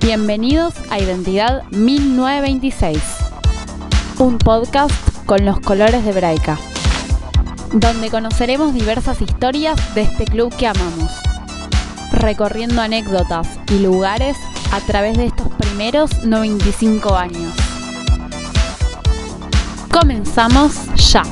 Bienvenidos a Identidad 1926, un podcast con los colores de Braica, donde conoceremos diversas historias de este club que amamos, recorriendo anécdotas y lugares a través de estos primeros 95 años. Comenzamos ya.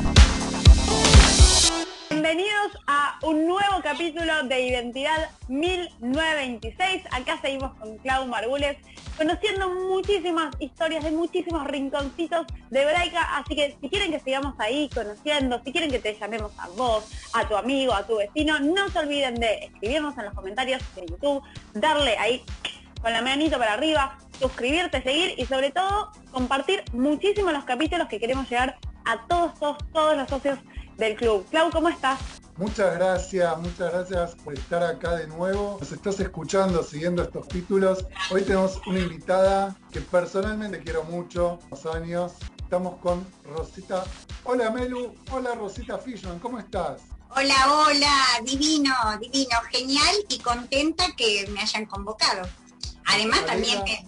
De Identidad 1926. Acá seguimos con Clau Margules, conociendo muchísimas historias de muchísimos rinconcitos de Braica. Así que si quieren que sigamos ahí conociendo, si quieren que te llamemos a vos, a tu amigo, a tu vecino, no se olviden de escribirnos en los comentarios de YouTube, darle ahí con la manito para arriba, suscribirte, seguir y sobre todo compartir muchísimo los capítulos que queremos llegar a todos, todos, todos los socios del club. Clau, ¿cómo estás? Muchas gracias, muchas gracias por estar acá de nuevo. Nos estás escuchando, siguiendo estos títulos. Hoy tenemos una invitada que personalmente quiero mucho, los años. Estamos con Rosita. Hola Melu, hola Rosita Fishman, ¿cómo estás? Hola, hola, divino, divino, genial y contenta que me hayan convocado. Además también que...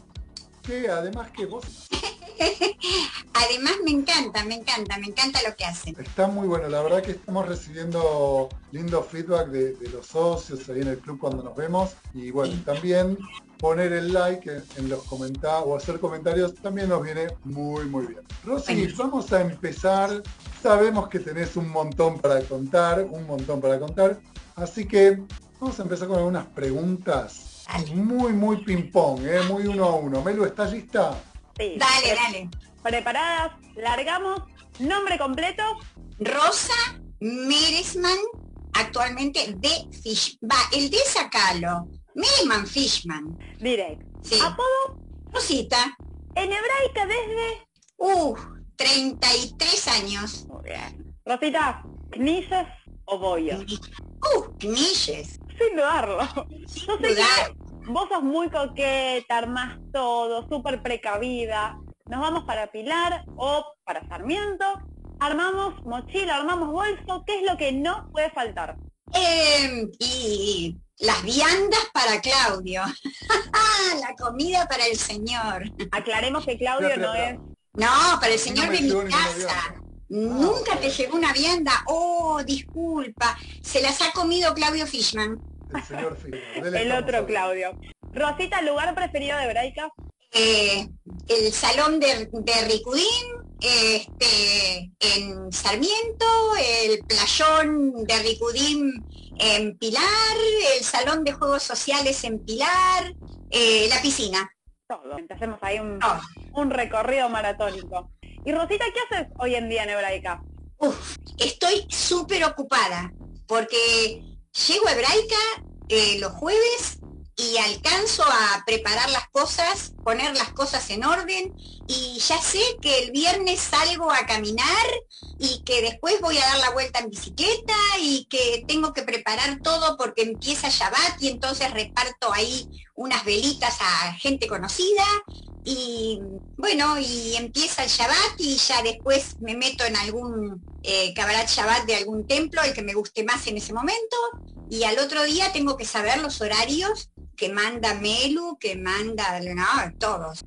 ¿Qué? Además que vos... Además me encanta, me encanta, me encanta lo que hacen. Está muy bueno, la verdad que estamos recibiendo lindo feedback de, los socios ahí en el club cuando nos vemos. Y bueno, también poner el like en, los comentarios o hacer comentarios también nos viene muy muy bien. Rosy, vamos a empezar. Sabemos que tenés un montón para contar, un montón para contar. Así que vamos a empezar con algunas preguntas muy, muy ping-pong, ¿eh? muy uno a uno. Melu, ¿estás lista? Sí. Dale, dale. Preparadas, largamos. Nombre completo. Rosa Meresman, actualmente de Fish. Va, el de sacalo. Meresman Fishman. Direct. Sí. Apodo. Rosita. En hebraica desde. Uh, 33 años. Muy bien. Rosita, ¿knishes o bollos? Uh, knishes. Sin dudarlo. Sin dudar. Vos sos muy coqueta, armás todo, súper precavida. Nos vamos para Pilar o para Sarmiento. Armamos mochila, armamos bolso. ¿Qué es lo que no puede faltar? Em, y las viandas para Claudio. la comida para el señor. Aclaremos que Claudio no es... No, para el señor de mi casa. Nunca te llegó una vianda. Oh, disculpa. Se las ha comido Claudio Fishman. El señor. El otro Claudio. Rosita, ¿lugar preferido de Braica? Eh, el salón de, de Ricudín, este, en Sarmiento, el playón de Ricudín en Pilar, el salón de juegos sociales en Pilar, eh, la piscina. Todo. Hacemos ahí un, un recorrido maratónico. Y Rosita, ¿qué haces hoy en día en Hebraica? Uf, estoy súper ocupada porque llego a Hebraica eh, los jueves y alcanzo a preparar las cosas, poner las cosas en orden y ya sé que el viernes salgo a caminar y que después voy a dar la vuelta en bicicleta y que tengo que preparar todo porque empieza Shabbat y entonces reparto ahí unas velitas a gente conocida y bueno, y empieza el Shabbat y ya después me meto en algún eh, Shabbat de algún templo, el que me guste más en ese momento, y al otro día tengo que saber los horarios que manda Melu, que manda no, todos.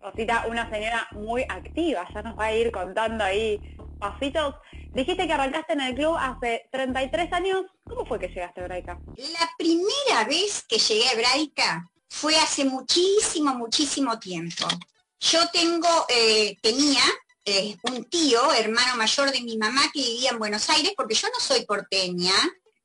Rosita, una señora muy activa, ya nos va a ir contando ahí pasitos. Dijiste que arrancaste en el club hace 33 años. ¿Cómo fue que llegaste a Hebraica? La primera vez que llegué a Hebraica fue hace muchísimo, muchísimo tiempo. Yo tengo, eh, tenía eh, un tío, hermano mayor de mi mamá, que vivía en Buenos Aires, porque yo no soy porteña,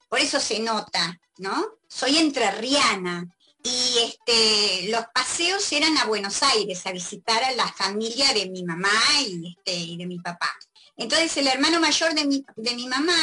por eso se nota, ¿no? Soy entrerriana y este, los paseos eran a Buenos Aires, a visitar a la familia de mi mamá y, este, de mi papá. Entonces el hermano mayor de mi, de mi mamá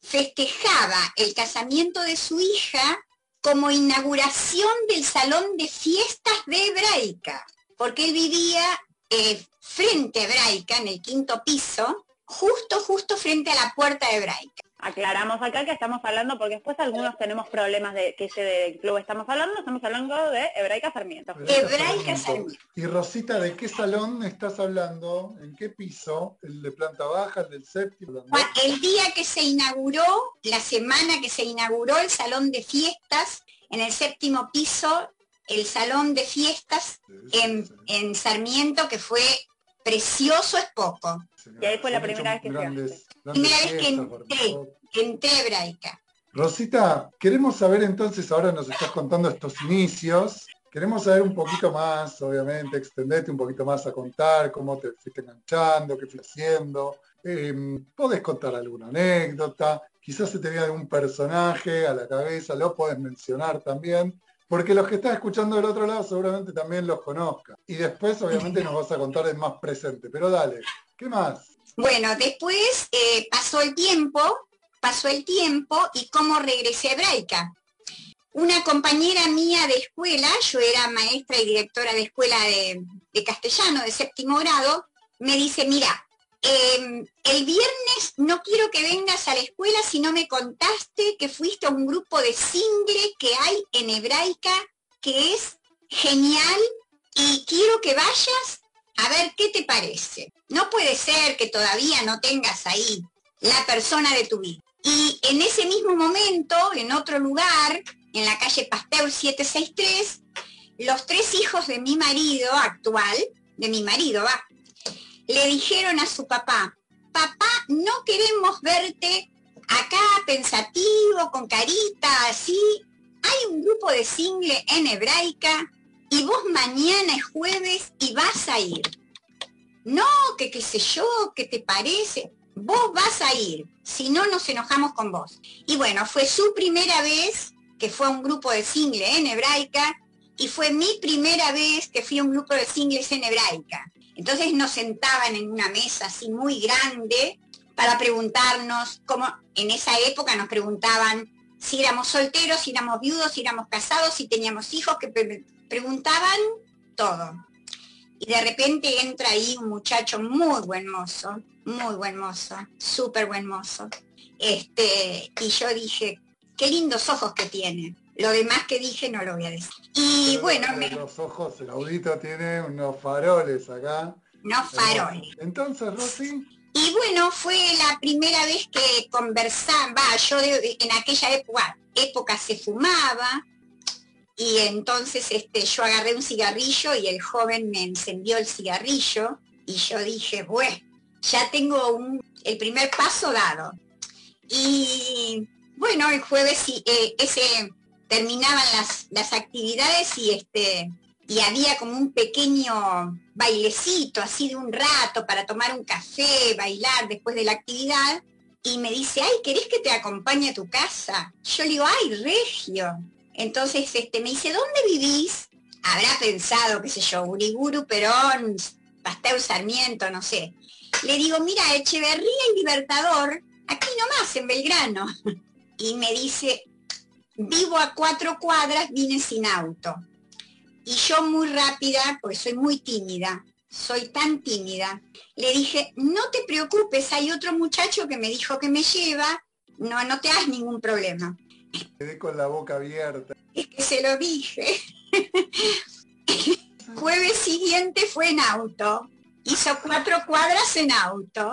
festejaba el casamiento de su hija como inauguración del salón de fiestas de Hebraica, porque él vivía eh, frente a Hebraica, en el quinto piso, justo, justo frente a la puerta de Hebraica. Aclaramos acá que estamos hablando, porque después algunos tenemos problemas de que ese del club estamos hablando, estamos hablando de Hebraica Sarmiento. Hebraica Sarmiento. Y Rosita, ¿de qué salón estás hablando? ¿En qué piso? ¿El de planta baja, el del séptimo? El día que se inauguró, la semana que se inauguró el salón de fiestas, en el séptimo piso, el salón de fiestas en, en Sarmiento, que fue precioso es poco. Y ahí fue la primera vez que grandes, Primera vez que entré, entré hebraica. Rosita, queremos saber entonces, ahora nos estás contando estos inicios, queremos saber un poquito más, obviamente, extenderte un poquito más a contar cómo te fuiste enganchando, qué fuiste haciendo. Eh, podés contar alguna anécdota, quizás se te viene algún personaje a la cabeza, lo podés mencionar también, porque los que están escuchando del otro lado seguramente también los conozcan. Y después obviamente nos vas a contar el más presente, pero dale, ¿qué más? Bueno, después eh, pasó el tiempo, pasó el tiempo y cómo regresé a Hebraica. Una compañera mía de escuela, yo era maestra y directora de escuela de, de castellano de séptimo grado, me dice, mira, Em, el viernes no quiero que vengas a la escuela si no me contaste que fuiste a un grupo de single que hay en hebraica que es genial y quiero que vayas a ver qué te parece. No puede ser que todavía no tengas ahí la persona de tu vida. Y en ese mismo momento, en otro lugar, en la calle Pasteur 763, los tres hijos de mi marido actual, de mi marido, va, le dijeron a su papá, papá, no queremos verte acá pensativo, con carita así. Hay un grupo de single en hebraica y vos mañana es jueves y vas a ir. No, que qué sé yo, qué te parece. Vos vas a ir, si no nos enojamos con vos. Y bueno, fue su primera vez que fue un grupo de single en hebraica y fue mi primera vez que fui a un grupo de singles en hebraica. Entonces nos sentaban en una mesa así muy grande para preguntarnos, como en esa época nos preguntaban si éramos solteros, si éramos viudos, si éramos casados, si teníamos hijos, que preguntaban todo. Y de repente entra ahí un muchacho muy buen mozo, muy buen mozo, súper buen mozo. Este, y yo dije, qué lindos ojos que tiene. Lo demás que dije no lo voy a decir. Y bueno, los ojos, el audito tiene unos faroles acá. Unos faroles. Entonces, Rosy. Y bueno, fue la primera vez que conversaba, yo en aquella época, época se fumaba, y entonces este, yo agarré un cigarrillo y el joven me encendió el cigarrillo y yo dije, bueno, ya tengo un, el primer paso dado. Y bueno, el jueves eh, ese terminaban las, las actividades y este y había como un pequeño bailecito así de un rato para tomar un café, bailar después de la actividad. Y me dice, ay, ¿querés que te acompañe a tu casa? Yo le digo, ay, Regio. Entonces este, me dice, ¿dónde vivís? Habrá pensado, qué sé yo, Uriguru, Perón, Pasteur Sarmiento, no sé. Le digo, mira, Echeverría y Libertador, aquí nomás, en Belgrano. Y me dice, vivo a cuatro cuadras, vine sin auto. Y yo muy rápida, porque soy muy tímida, soy tan tímida, le dije, no te preocupes, hay otro muchacho que me dijo que me lleva, no, no te hagas ningún problema. Quedé con la boca abierta. Es que se lo dije. Jueves siguiente fue en auto. Hizo cuatro cuadras en auto.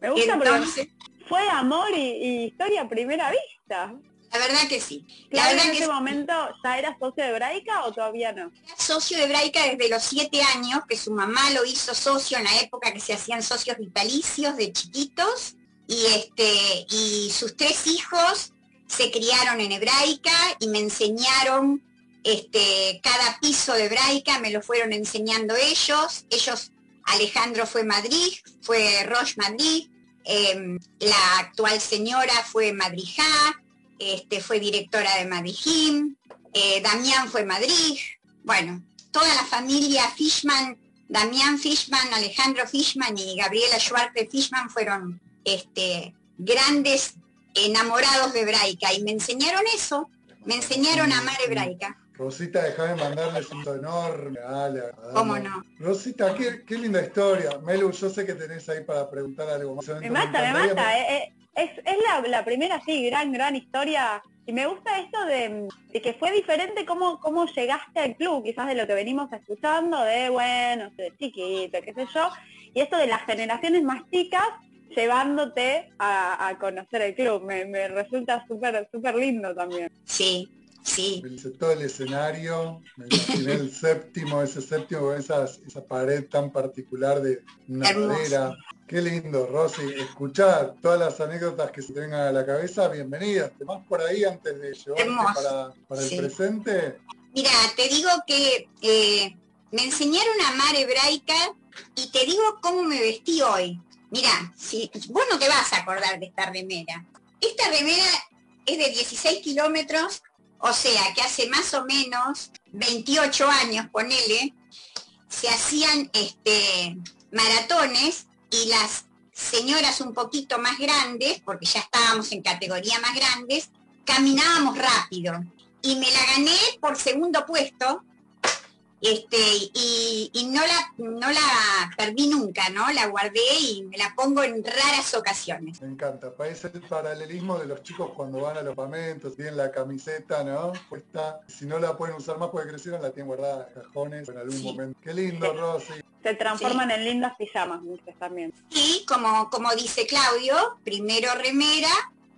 Me gusta Entonces, fue amor y, historia a primera vista. La verdad que sí. La verdad en que ese momento ya era socio de Hebraica o todavía no? Era socio de Hebraica desde los siete años, que su mamá lo hizo socio en la época que se hacían socios vitalicios de chiquitos. Y este, y sus tres hijos se criaron en hebraica y me enseñaron este, cada piso de hebraica, me lo fueron enseñando ellos. Ellos, Alejandro fue Madrid, fue Roche Madrid, Em, la actual señora fue Madrijá, este, fue directora de Madrijim, eh, Damián fue Madrid, bueno, toda la familia Fishman, Damián Fishman, Alejandro Fishman y Gabriela Schwartz Fishman fueron este, grandes enamorados de hebraica y me enseñaron eso, me enseñaron a amar hebraica. Rosita, déjame mandarles un enorme. Dale, ¿Cómo no? Rosita, qué, qué, linda historia. Melu, yo sé que tenés ahí para preguntar algo más. Me mata, me mata. Eh, eh, es, es la, la, primera, sí, gran, gran historia. Y me gusta esto de, de, que fue diferente cómo, cómo llegaste al club, quizás de lo que venimos escuchando, de, bueno, de chiquito, qué sé yo. Y esto de las generaciones más chicas llevándote a, a conocer el club. Me, me resulta súper súper lindo también. Sí, sí. Todo el escenario, me imaginé el séptimo, ese séptimo con esa pared tan particular de una madera. Qué lindo, Rosy. Escuchar todas las anécdotas que se te vengan a la cabeza, bienvenidas. ¿Te vas por ahí antes de llevarte para, para el presente? Mira, te digo que eh, me enseñaron a amar hebraica y te digo cómo me vestí hoy. Mira, si, vos no te vas a acordar de esta remera. Esta remera es de 16 kilómetros, o sea que hace más o menos 28 años, ponele, se hacían este, maratones y las señoras un poquito más grandes, porque ya estábamos en categoría más grandes, caminábamos rápido. Y me la gané por segundo puesto, este, y, y, no, la, no la perdí nunca, ¿no? La guardé y me la pongo en raras ocasiones. Me encanta, parece el paralelismo de los chicos cuando van a los pamentos, tienen la camiseta, ¿no? Puesta, si no la pueden usar más porque crecieron, la tienen guardada en cajones en algún sí. momento. Qué lindo. Rosy. Se transforman sí. en lindas pijamas muchas también. Sí, como, como dice Claudio, primero remera,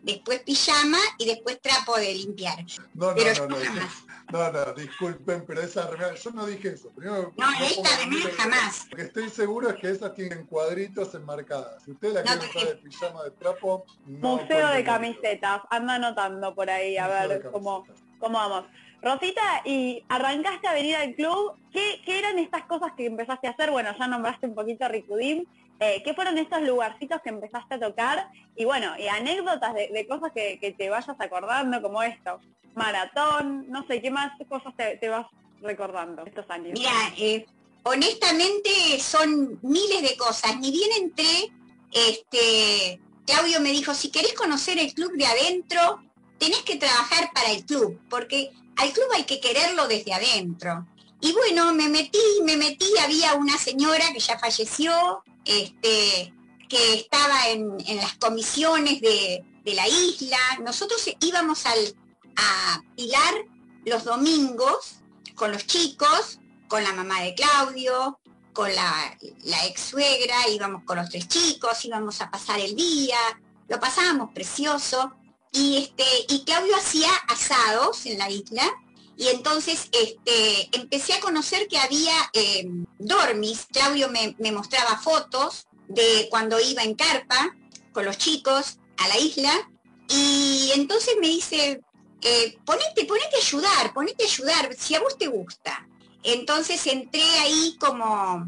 después pijama y después trapo de limpiar. No, no, Pero no, no, no, no, no, disculpen, pero esa remera, yo no dije eso. Primero, no, esta remera jamás. Lo que estoy seguro es que esas tienen cuadritos enmarcadas. Si ustedes la no, usar de pijama de trapo, no Museo de camisetas, anda anotando por ahí, a Museo ver cómo, cómo vamos. Rosita, y arrancaste a venir al club, ¿Qué, ¿qué, eran estas cosas que empezaste a hacer? Bueno, ya nombraste un poquito a Ricudim, eh, ¿qué fueron estos lugarcitos que empezaste a tocar? Y bueno, y anécdotas de, de cosas que, que, te vayas acordando, como esto, maratón, no sé, ¿qué más cosas te, vas recordando estos años? Mira, eh, honestamente son miles de cosas, ni bien entré, este, Claudio me dijo, si querés conocer el club de adentro, tenés que trabajar para el club, porque al club hay que quererlo desde adentro. Y bueno, me metí, me metí, había una señora que ya falleció, este, que estaba en, las comisiones de, la isla. Nosotros íbamos al, a Pilar los domingos con los chicos, con la mamá de Claudio, con la, ex suegra, íbamos con los tres chicos, íbamos a pasar el día, lo pasábamos precioso. Y, este, y Claudio hacía asados en la isla y entonces este, empecé a conocer que había eh, dormis. Claudio me, me, mostraba fotos de cuando iba en carpa con los chicos a la isla y entonces me dice, eh, ponete, ponete a ayudar, ponete a ayudar, si a vos te gusta. Entonces entré ahí como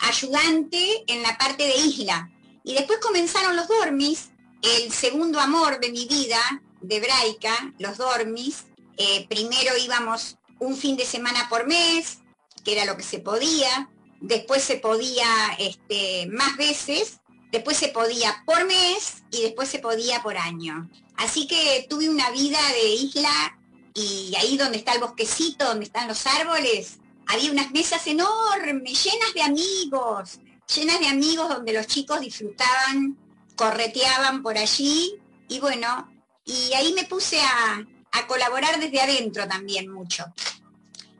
ayudante en la parte de isla. Y después comenzaron los dormis, el segundo amor de mi vida, de Braica, los dormis, eh, primero íbamos un fin de semana por mes, que era lo que se podía, después se podía este, más veces, después se podía por mes y después se podía por año. Así que tuve una vida de isla y ahí donde está el bosquecito, donde están los árboles, había unas mesas enormes, llenas de amigos, llenas de amigos donde los chicos disfrutaban, correteaban por allí y bueno, y ahí me puse a, a colaborar desde adentro también mucho.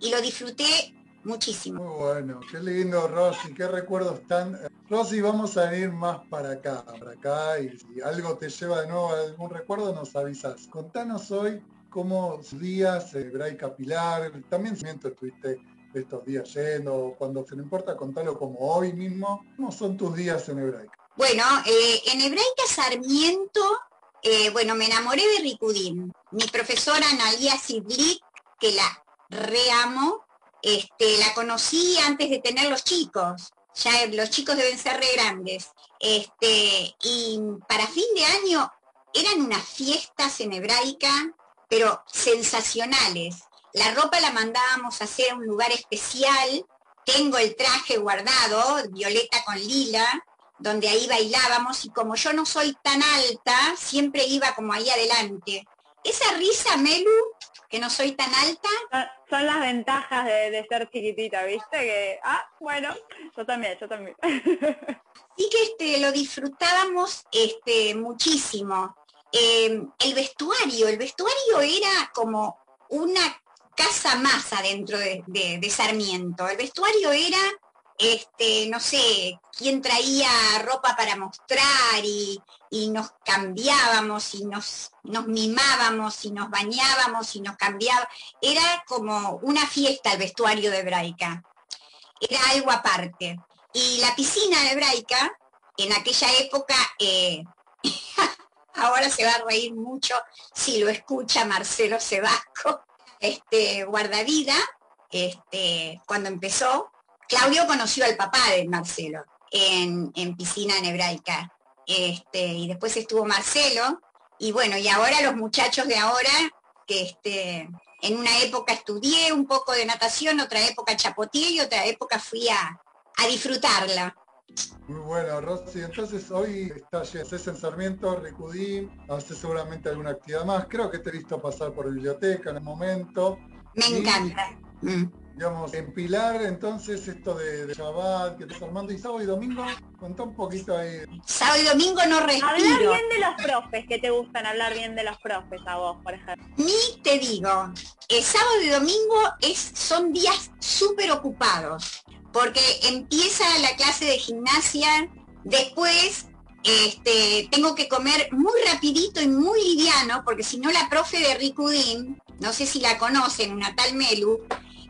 Y lo disfruté muchísimo. Muy bueno, qué lindo Rosy, qué recuerdos tan... Rosy, vamos a ir más para acá, para acá, y si algo te lleva de nuevo a algún recuerdo, nos avisas. Contanos hoy cómo días, eh, Bray Capilar, también estuviste estos días yendo, cuando se no importa, contalo como hoy mismo, ¿cómo son tus días en Hebraica? Bueno, eh, en Hebraica Sarmiento eh, bueno, me enamoré de Ricudín. Mi profesora Analia Sidlik, que la reamo, este, la conocí antes de tener los chicos. Ya los chicos deben ser re grandes. Este, y para fin de año eran unas fiestas en hebraica, pero sensacionales. La ropa la mandábamos a hacer a un lugar especial. Tengo el traje guardado, violeta con lila, donde ahí bailábamos y como yo no soy tan alta, siempre iba como ahí adelante. Esa risa, Melu, que no soy tan alta. Son las ventajas de, ser chiquitita, ¿viste? Que, ah, bueno, yo también, yo también. Sí que este, lo disfrutábamos este, muchísimo. Eh, el vestuario, el vestuario era como una casa más adentro de, de Sarmiento. El vestuario era este, no sé, quién traía ropa para mostrar y, nos cambiábamos y nos, nos mimábamos y nos bañábamos y nos cambiábamos. Era como una fiesta el vestuario de Hebraica. Era algo aparte. Y la piscina de Hebraica, en aquella época, eh, ahora se va a reír mucho si lo escucha Marcelo Sebasco, este, guardavida, este, cuando empezó, Claudio conoció al papá de Marcelo en, piscina en hebraica. Este, y después estuvo Marcelo. Y bueno, y ahora los muchachos de ahora, que este, en una época estudié un poco de natación, otra época chapoteé y otra época fui a, disfrutarla. Muy bueno, Rosy. Entonces hoy estás en Sarmiento, Ricudí, hace seguramente alguna actividad más. Creo que te he visto pasar por biblioteca en el momento. Me encanta. Mm digamos, en Pilar, entonces esto de, de Shabbat, que estás armando, y sábado y domingo, contá un poquito ahí. Sábado y domingo no respiro. Hablar bien de los profes, que te gustan hablar bien de los profes a vos, por ejemplo. Ni te digo, el sábado y domingo es, son días súper ocupados, porque empieza la clase de gimnasia, después este, tengo que comer muy rapidito y muy liviano, porque si no la profe de Ricudín, no sé si la conocen, una tal Melu,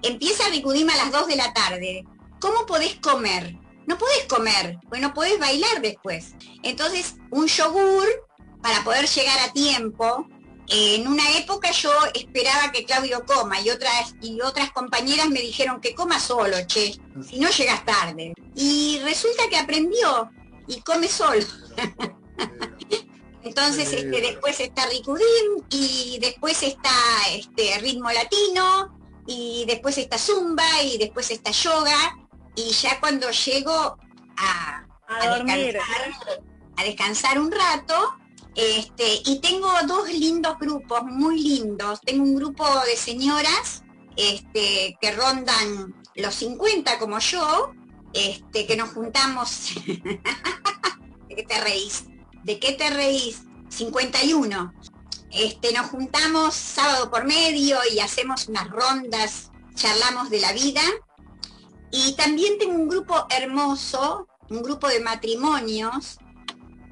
empieza Ricudima a las 2 de la tarde. ¿Cómo podés comer? No podés comer, pues no podés bailar después. Entonces, un yogur para poder llegar a tiempo. en una época yo esperaba que Claudio coma y otras, y otras compañeras me dijeron que coma solo, che, si no llegas tarde. Y resulta que aprendió y come solo. Entonces este, después está Ricudín y después está este ritmo latino y después está zumba y después está yoga y ya cuando llego a, Descansar, a descansar un rato este, y tengo dos lindos grupos muy lindos tengo un grupo de señoras este, que rondan los 50 como yo este, que nos juntamos ¿de qué te reís? ¿de qué te reís? 51 este, nos juntamos sábado por medio y hacemos unas rondas, charlamos de la vida. Y también tengo un grupo hermoso, un grupo de matrimonios,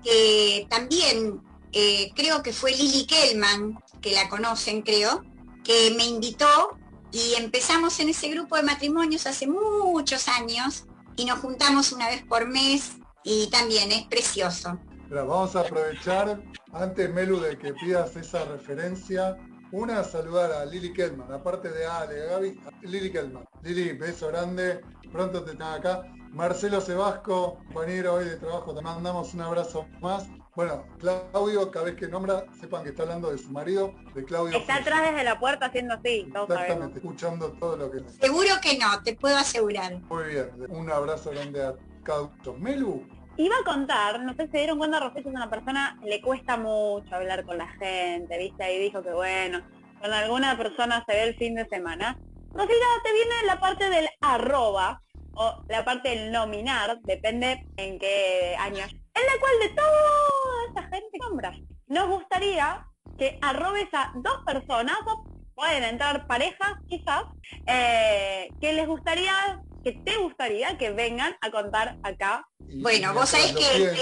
que también eh, creo que fue Lili Kellman, que la conocen creo, que me invitó y empezamos en ese grupo de matrimonios hace muchos años y nos juntamos una vez por mes y también es precioso vamos a aprovechar, antes Melu de que pidas esa referencia, una, saludar a Lili Kelman, aparte de Ale, Gaby, Lili Kelman. Lili, beso grande, pronto te tengo acá. Marcelo Sebasco, compañero hoy de trabajo, te mandamos un abrazo más. Bueno, Claudio, cada vez que nombra, sepan que está hablando de su marido, de Claudio. Está atrás desde la puerta haciendo así. Exactamente, escuchando todo lo que... Seguro que no, te puedo asegurar. Muy bien, un abrazo grande a cada uno. Melu, Iba a contar, no sé si se dieron cuenta, Rosita es una persona, le cuesta mucho hablar con la gente, ¿viste? Ahí dijo que bueno, con alguna persona se ve el fin de semana. Rosita, te viene la parte del arroba, o la parte del nominar, depende en qué año, en la cual de toda esa gente nombra. Nos gustaría que arrobes a dos personas, o pueden entrar parejas quizás, eh, que les gustaría que te gustaría que vengan a contar acá. bueno, vos sabés que...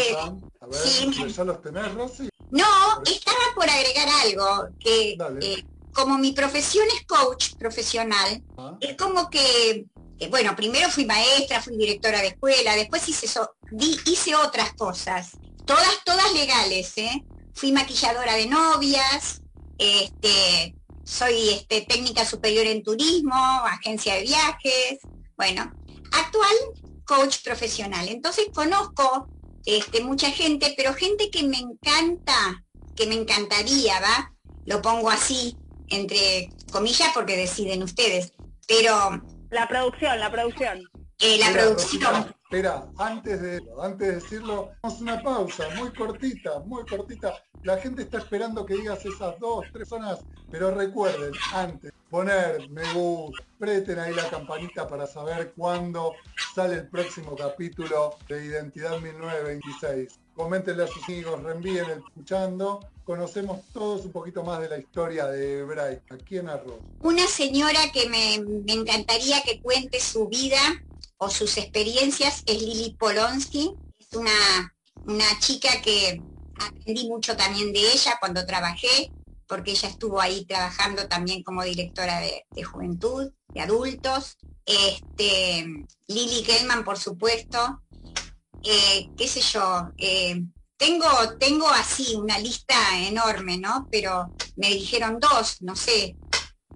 ¿Ya los tenés, Rosy? No, estaba por agregar algo, que eh, como mi profesión es coach profesional, ah. es como que, eh, bueno, primero fui maestra, fui directora de escuela, después hice, hice otras cosas, todas, todas legales, ¿eh? Fui maquilladora de novias, este, soy este, técnica superior en turismo, agencia de viajes, bueno, actual coach profesional. Entonces conozco este, mucha gente, pero gente que me encanta, que me encantaría, ¿va? Lo pongo así, entre comillas, porque deciden ustedes. Pero... La producción, la producción. Eh, la producción. Espera, antes de, antes de decirlo, vamos una pausa muy cortita, muy cortita. La gente está esperando que digas esas dos, tres zonas, pero recuerden, antes, poner me gusta, preten ahí la campanita para saber cuándo sale el próximo capítulo de Identidad 1926. Coméntenle a sus amigos, reenvíen el escuchando. Conocemos todos un poquito más de la historia de Bray. Aquí en Arroz. Una señora que me, me encantaría que cuente su vida o sus experiencias es Lili Polonsky. Es una, una chica que aprendí mucho también de ella cuando trabajé, porque ella estuvo ahí trabajando también como directora de, juventud, de adultos. Este, Lili Gelman, por supuesto. Eh, qué sé yo, eh, tengo, tengo así una lista enorme, ¿no? Pero me dijeron dos, no sé.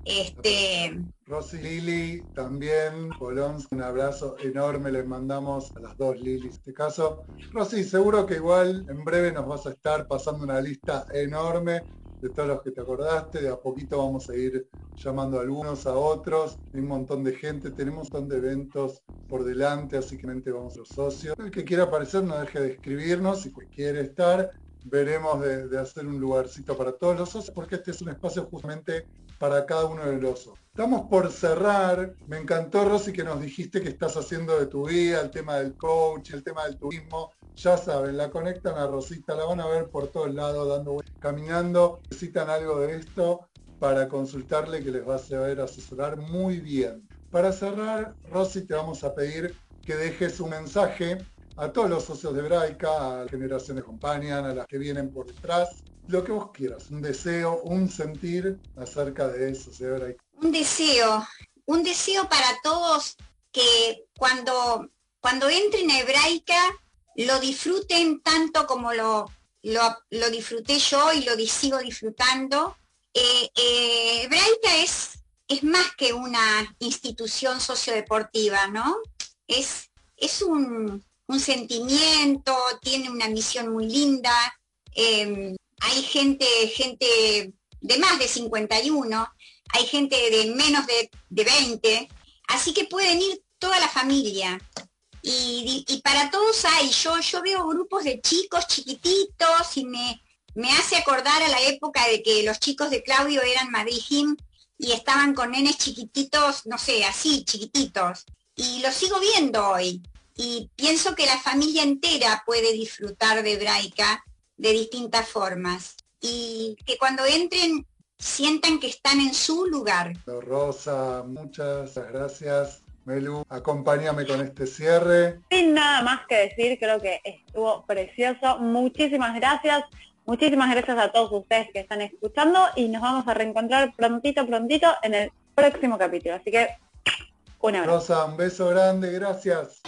Este, Rosy Lili también, Colón, un abrazo enorme les mandamos a las dos Lili en este caso. Rosy, seguro que igual en breve nos vas a estar pasando una lista enorme de todos los que te acordaste, de a poquito vamos a ir llamando a algunos a otros, hay un montón de gente, tenemos un montón de eventos por delante, así que vamos a los socios. El que quiera aparecer no deje de escribirnos, si quiere estar, veremos de, hacer un lugarcito para todos los socios, porque este es un espacio justamente para cada uno de los socios. Estamos por cerrar. Me encantó, Rosy, que nos dijiste que estás haciendo de tu vida, el tema del coach, el tema del turismo. Ya saben, la conectan a Rosita, la van a ver por todos lados, dando caminando. Necesitan algo de esto para consultarle que les va a saber asesorar muy bien. Para cerrar, Rosy, te vamos a pedir que dejes un mensaje a todos los socios de Braica, a las generaciones que acompañan, a las que vienen por detrás, lo que vos quieras, un deseo, un sentir acerca de eso, Braica. Un deseo, un deseo para todos que cuando, cuando entren a Hebraica lo disfruten tanto como lo, lo, disfruté yo y lo sigo disfrutando. Eh, eh, Hebraica es, es más que una institución sociodeportiva, ¿no? Es, es un, un sentimiento, tiene una misión muy linda. Em, hay gente, gente de más de 51, hay gente de menos de, 20, así que pueden ir toda la familia. Y, para todos hay, yo, yo veo grupos de chicos chiquititos y me, me hace acordar a la época de que los chicos de Claudio eran Madrid y estaban con nenes chiquititos, no sé, así, chiquititos. Y los sigo viendo hoy y pienso que la familia entera puede disfrutar de hebraica de distintas formas y que cuando entren sientan que están en su lugar. Rosa, muchas gracias. Melu, acompáñame con este cierre. Sin nada más que decir, creo que estuvo precioso. Muchísimas gracias. Muchísimas gracias a todos ustedes que están escuchando y nos vamos a reencontrar prontito, prontito en el próximo capítulo. Así que, una Rosa, un beso grande, gracias.